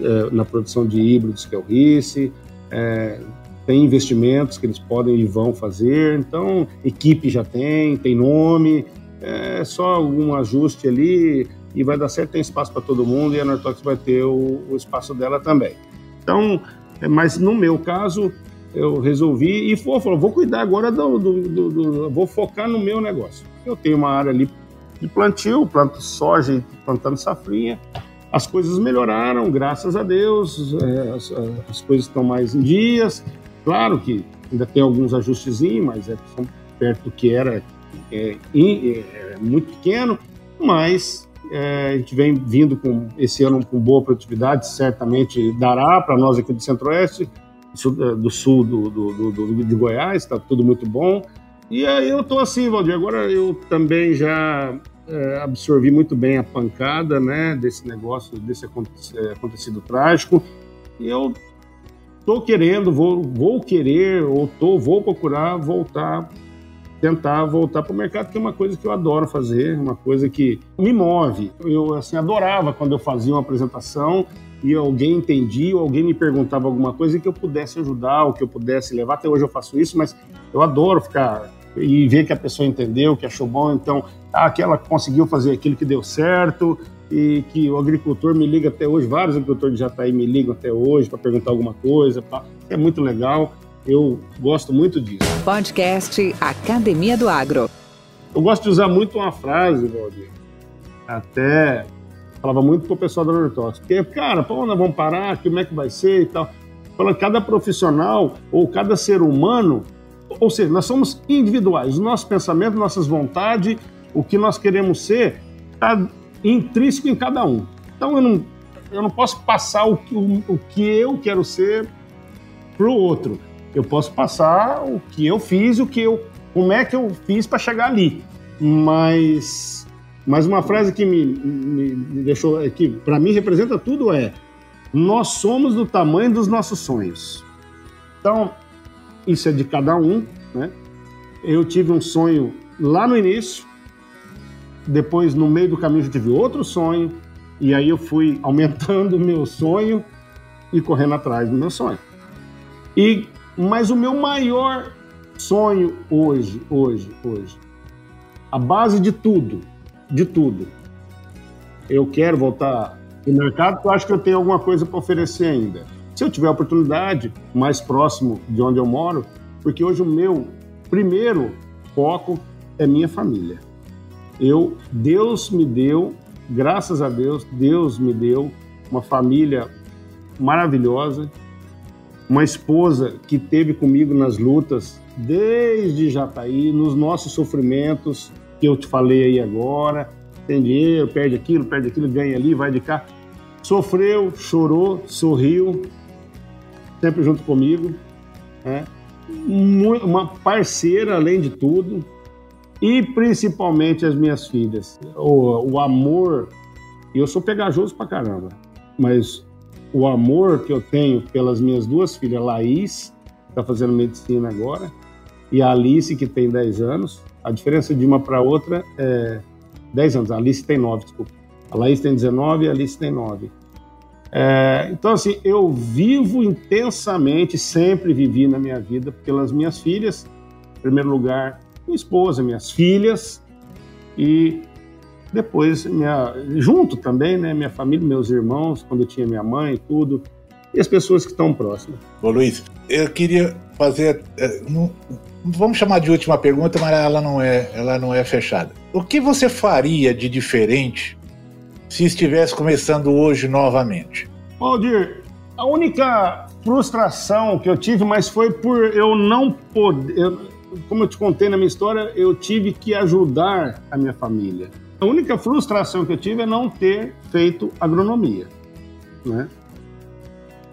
é, na produção de híbridos, que é o Risse. É, tem investimentos que eles podem e vão fazer, então equipe já tem, tem nome, é só algum ajuste ali e vai dar certo, tem espaço para todo mundo e a Nortox vai ter o, o, espaço dela também. Então, é, mas no meu caso, eu resolvi e vou, vou cuidar agora do, do, do, do, vou focar no meu negócio. Eu tenho uma área ali de plantio, planto soja plantando safrinha. As coisas melhoraram, graças a Deus, é, as, as coisas estão mais em dias, Claro que ainda tem alguns ajustezinhos, mas é, perto do que era é, é, muito pequeno, mas é, a gente vem vindo com esse ano com boa produtividade, certamente dará para nós aqui do Centro-Oeste, do sul do, do, do, de Goiás, está tudo muito bom. E aí eu estou assim, Valdir, agora eu também já é, absorvi muito bem a pancada né, desse negócio, desse é, acontecido trágico, e eu Estou querendo, vou, vou querer, ou tô, vou procurar voltar, tentar voltar para o mercado, que é uma coisa que eu adoro fazer, uma coisa que me move. Eu assim adorava quando eu fazia uma apresentação e alguém entendia, ou alguém me perguntava alguma coisa que eu pudesse ajudar, ou que eu pudesse levar. Até hoje eu faço isso, mas eu adoro ficar e ver que a pessoa entendeu, que achou bom, então, ah, que ela conseguiu fazer aquilo que deu certo, e que o agricultor me liga até hoje, vários agricultores de Jataí me ligam até hoje para perguntar alguma coisa, pra... é muito legal, eu gosto muito disso. Podcast Academia do Agro. Eu gosto de usar muito uma frase, Valdir, até falava muito para o pessoal da Nortox, porque, cara, onde nós vamos parar, como é que vai ser e tal. Falando, cada profissional ou cada ser humano, ou seja, nós somos individuais, o nosso pensamento, nossas vontades, o que nós queremos ser, está intrínseco em cada um. Então eu não, eu não posso passar o, o, o que eu quero ser para o outro. Eu posso passar o que eu fiz, o que eu, como é que eu fiz para chegar ali. Mas, mas uma frase que me, me deixou, que para mim representa tudo é: nós somos do tamanho dos nossos sonhos. Então isso é de cada um, né? Eu tive um sonho lá no início depois, no meio do caminho, eu tive outro sonho, e aí eu fui [LAUGHS] aumentando o meu sonho e correndo atrás do meu sonho. E mas o meu maior sonho hoje, hoje, hoje, a base de tudo, de tudo, eu quero voltar no mercado, porque eu acho que eu tenho alguma coisa para oferecer ainda. se eu tiver oportunidade, mais próximo de onde eu moro, porque hoje o meu primeiro foco é minha família. Eu, Deus me deu, graças a Deus, Deus me deu uma família maravilhosa, uma esposa que teve comigo nas lutas desde Jataí, nos nossos sofrimentos que eu te falei aí agora, tem dinheiro, perde aquilo, perde aquilo, ganha ali, vai de cá. Sofreu, chorou, sorriu, sempre junto comigo. Né? Uma parceira, além de tudo, e principalmente as minhas filhas. O, o amor, eu sou pegajoso pra caramba, mas o amor que eu tenho pelas minhas duas filhas, Laís, que está fazendo medicina agora, e a Alice, que tem 10 anos. A diferença de uma para outra é 10 anos. A Alice tem 9, desculpa. A Laís tem 19 e a Alice tem 9. É, então, assim, eu vivo intensamente, sempre vivi na minha vida pelas minhas filhas, em primeiro lugar, minha esposa, minhas filhas, e depois, minha, junto também, né, minha família, meus irmãos, quando eu tinha minha mãe e tudo, e as pessoas que estão próximas. Ô Luiz, eu queria fazer, é, vamos chamar de última pergunta, mas ela não é, ela não é fechada. O que você faria de diferente se estivesse começando hoje novamente? Valdir, a única frustração que eu tive, mas foi por eu não poder. Eu, como eu te contei na minha história, eu tive que ajudar a minha família. A única frustração que eu tive é não ter feito agronomia. Né?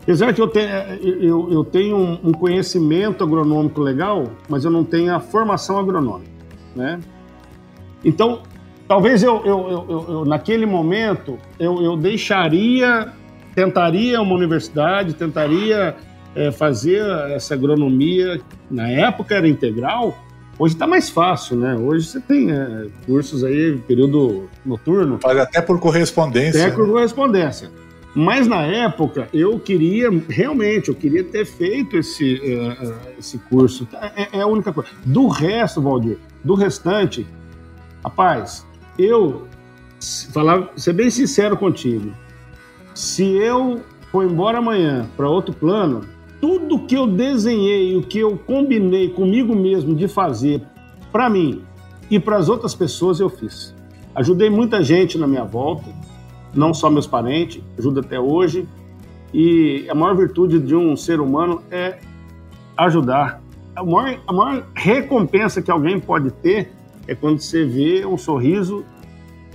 Apesar que eu, tenho, eu, eu tenho um, conhecimento agronômico legal, mas eu não tenho a formação agronômica. Né? Então, talvez eu, eu, eu, eu naquele momento, eu, eu deixaria, tentaria uma universidade, tentaria é, fazer essa agronomia. Na época era integral, hoje está mais fácil, né? Hoje você tem é, cursos aí, período noturno. Faz até por correspondência. Até por né? correspondência. Mas na época eu queria, realmente, eu queria ter feito esse, uh, esse curso. É, é, a única coisa. Do resto, Valdir, do restante, rapaz, eu falar, ser bem sincero contigo. Se eu for embora amanhã para outro plano, tudo que eu desenhei, o que eu combinei comigo mesmo de fazer para mim e para as outras pessoas eu fiz. Ajudei muita gente na minha volta, não só meus parentes, ajuda até hoje. E a maior virtude de um ser humano é ajudar. A maior, a maior recompensa que alguém pode ter é quando você vê um sorriso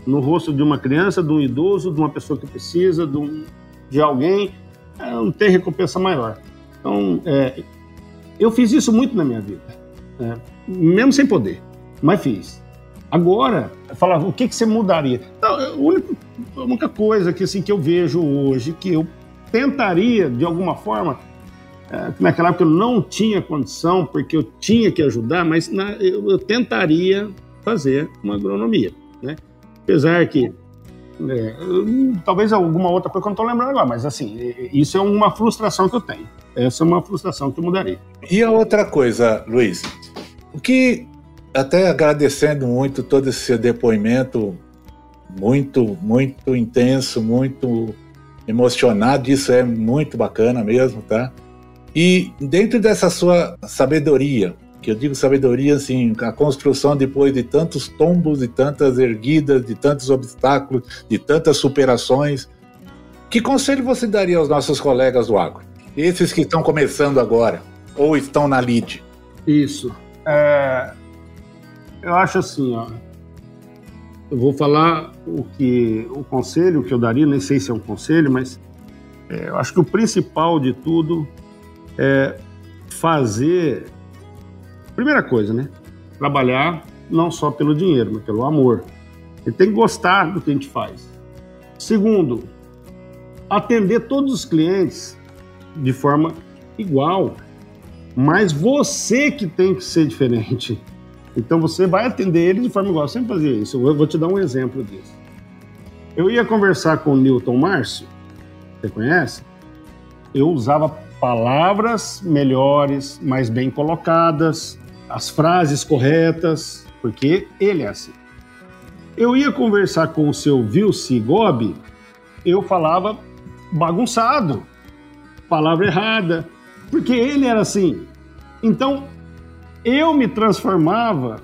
no rosto de uma criança, de um idoso, de uma pessoa que precisa, de, um, de alguém. É, não tem recompensa maior. Então, é, eu fiz isso muito na minha vida, é, mesmo sem poder, mas fiz. Agora, falava, o que, que você mudaria? Então, a, única, a única coisa que, assim, que eu vejo hoje, que eu tentaria, de alguma forma, é, naquela época eu não tinha condição, porque eu tinha que ajudar, mas na, eu, eu, tentaria fazer uma agronomia, né? Apesar que, é, talvez alguma outra coisa que eu não estou lembrando agora, mas assim, isso é uma frustração que eu tenho. Essa é uma frustração que eu mudaria. E a outra coisa, Luiz, o que até agradecendo muito todo esse seu depoimento, muito, muito intenso, muito emocionado, isso é muito bacana mesmo, tá? E dentro dessa sua sabedoria, que eu digo sabedoria, assim, a construção depois de tantos tombos, de tantas erguidas, de tantos obstáculos, de tantas superações, que conselho você daria aos nossos colegas do agro? Esses que estão começando agora, ou estão na lead? Isso. É, eu acho assim, ó. Eu vou falar o que o conselho que eu daria, nem sei se é um conselho, mas é, eu acho que o principal de tudo é fazer. Primeira coisa, né? Trabalhar não só pelo dinheiro, mas pelo amor. Ele tem que gostar do que a gente faz. Segundo, atender todos os clientes de forma igual. Mas você que tem que ser diferente. Então você vai atender ele de forma igual. Eu sempre fazia isso. Eu vou te dar um exemplo disso. Eu ia conversar com o Newton Márcio, você conhece? Eu usava palavras melhores, mais bem colocadas, as frases corretas, porque ele é assim. Eu ia conversar com o seu Vilci Gobi, eu falava bagunçado. palavra errada, porque ele era assim. Então, eu me transformava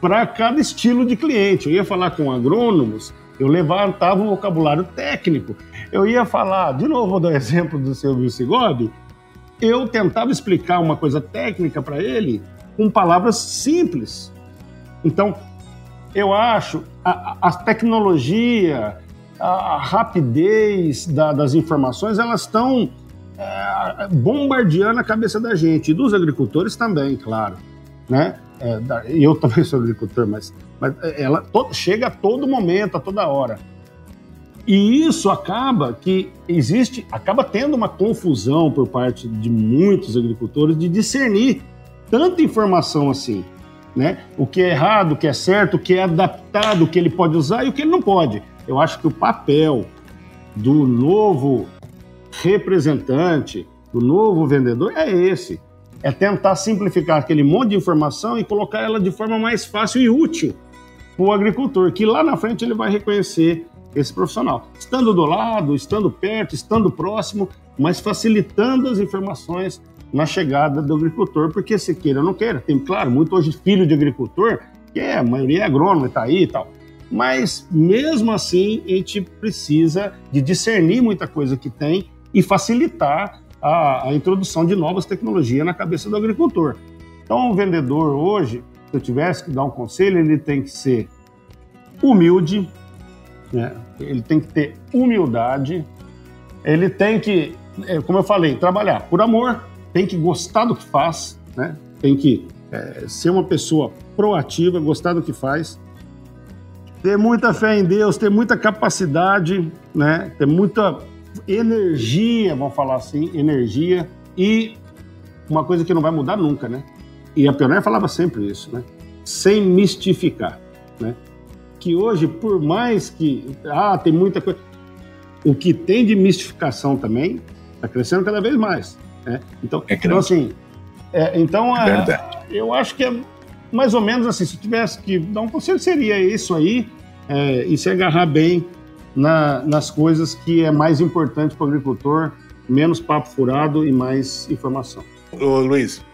para cada estilo de cliente. Eu ia falar com agrônomos, eu levantava um vocabulário técnico. Eu ia falar, de novo, vou dar exemplo do seu Vilsigob, eu tentava explicar uma coisa técnica para ele com palavras simples. Então, eu acho a, a tecnologia, a, a rapidez da, das informações, elas estão é, bombardeando a cabeça da gente, e dos agricultores também, claro. Né? É, eu [LAUGHS] também sou agricultor, mas, mas ela to, chega a todo momento, a toda hora. E isso acaba que existe, acaba tendo uma confusão por parte de muitos agricultores de discernir tanta informação assim, né? O que é errado, o que é certo, o que é adaptado, o que ele pode usar e o que ele não pode. Eu acho que o papel do novo representante, do novo vendedor é esse. É tentar simplificar aquele monte de informação e colocar ela de forma mais fácil e útil para o agricultor, que lá na frente ele vai reconhecer esse profissional. Estando do lado, estando perto, estando próximo, mas facilitando as informações na chegada do agricultor, porque se queira ou não queira. Tem, claro, muito hoje filho de agricultor, que é, a maioria é agrônomo, está aí e tal. Mas mesmo assim, a gente precisa de discernir muita coisa que tem e facilitar a, a introdução de novas tecnologias na cabeça do agricultor. Então, o vendedor hoje, se eu tivesse que dar um conselho, ele tem que ser humilde, né? ele tem que ter humildade, ele tem que, como eu falei, trabalhar por amor, tem que gostar do que faz, né? tem que é, ser uma pessoa proativa, gostar do que faz, ter muita fé em Deus, ter muita capacidade, né? ter muita energia, vamos falar assim, energia e uma coisa que não vai mudar nunca, né? E a Pioneer falava sempre isso, né? Sem mistificar, né? que hoje, por mais que ah, tem muita coisa, o que tem de mistificação também está crescendo cada vez mais. Né? Então, é então assim, é, então é, eu acho que é mais ou menos assim. Se tivesse que dar um conselho, seria isso aí é, e se agarrar bem na, nas coisas que é mais importante para o agricultor, menos papo furado e mais informação. Ô, Luiz,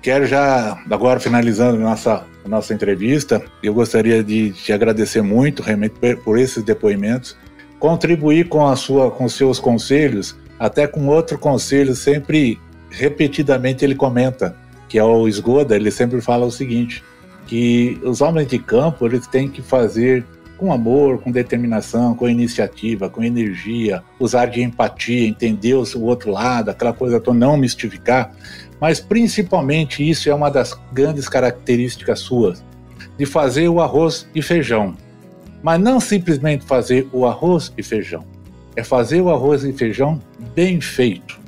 quero já agora finalizando nossa a nossa entrevista. Eu gostaria de te agradecer muito realmente por esses depoimentos, contribuir com a sua, com seus conselhos, até com outro conselho sempre repetidamente ele comenta, que é o Esgoda, ele sempre fala o seguinte, que os homens de campo eles têm que fazer com amor, com determinação, com iniciativa, com energia, usar de empatia, entender o outro lado, aquela coisa toda, não mistificar, mas principalmente isso é uma das grandes características suas, de fazer o arroz e feijão. Mas não simplesmente fazer o arroz e feijão, é fazer o arroz e feijão bem feito.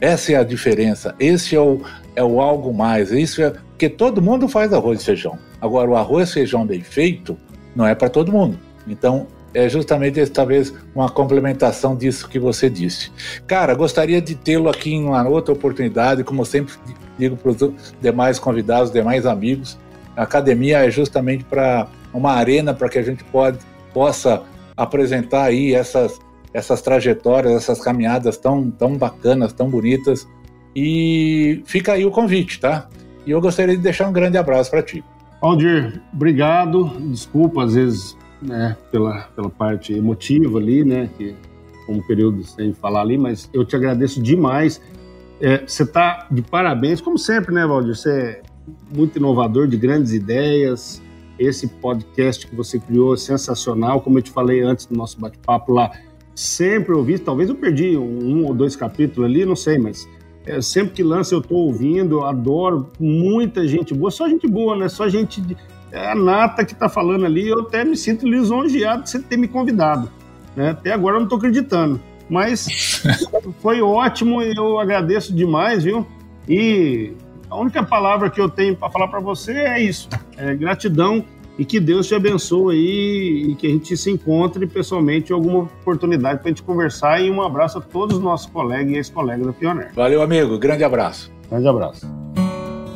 Essa é a diferença, esse é o, é o algo mais, isso é porque todo mundo faz arroz e feijão. Agora, o arroz e feijão bem feito não é para todo mundo. Então, é justamente talvez uma complementação disso que você disse. Cara, gostaria de tê-lo aqui em uma outra oportunidade, como sempre digo para os demais convidados, demais amigos. A academia é justamente para uma arena para que a gente pode, possa apresentar aí essas, essas trajetórias, essas caminhadas tão, tão bacanas, tão bonitas. E fica aí o convite, tá? E eu gostaria de deixar um grande abraço para ti. Aldir, obrigado. Desculpa, às vezes né, pela, pela parte emotiva ali, né, que um período sem falar ali, mas eu te agradeço demais. É, você está de parabéns, como sempre, né, Valdir? Você é muito inovador, de grandes ideias. Esse podcast que você criou é sensacional, como eu te falei antes do nosso bate-papo lá. Sempre ouvi, talvez eu perdi um, um ou dois capítulos ali, não sei, mas é, sempre que lança eu estou ouvindo, eu adoro, muita gente boa, só gente boa, né? Só gente de, é a Nata que está falando ali, eu até me sinto lisonjeado de você ter me convidado. Né? Até agora eu não estou acreditando. Mas [LAUGHS] foi ótimo, eu agradeço demais, viu? E a única palavra que eu tenho para falar para você é isso: é gratidão e que Deus te abençoe aí e que a gente se encontre pessoalmente em alguma oportunidade para a gente conversar. E um abraço a todos os nossos colegas e ex-colegas da Pioneer. Valeu, amigo. Grande abraço. Grande abraço.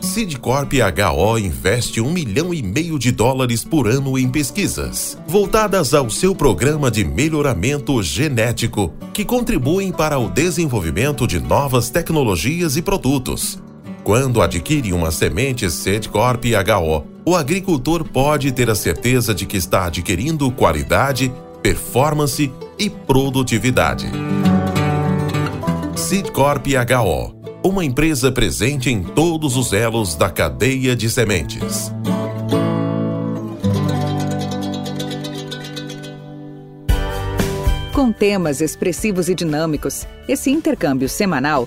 Sidcorp HO investe um milhão e meio de dólares por ano em pesquisas, voltadas ao seu programa de melhoramento genético, que contribuem para o desenvolvimento de novas tecnologias e produtos. Quando adquire uma semente Sidcorp HO, o agricultor pode ter a certeza de que está adquirindo qualidade, performance e produtividade. Sidcorp HO uma empresa presente em todos os elos da cadeia de sementes. Com temas expressivos e dinâmicos, esse intercâmbio semanal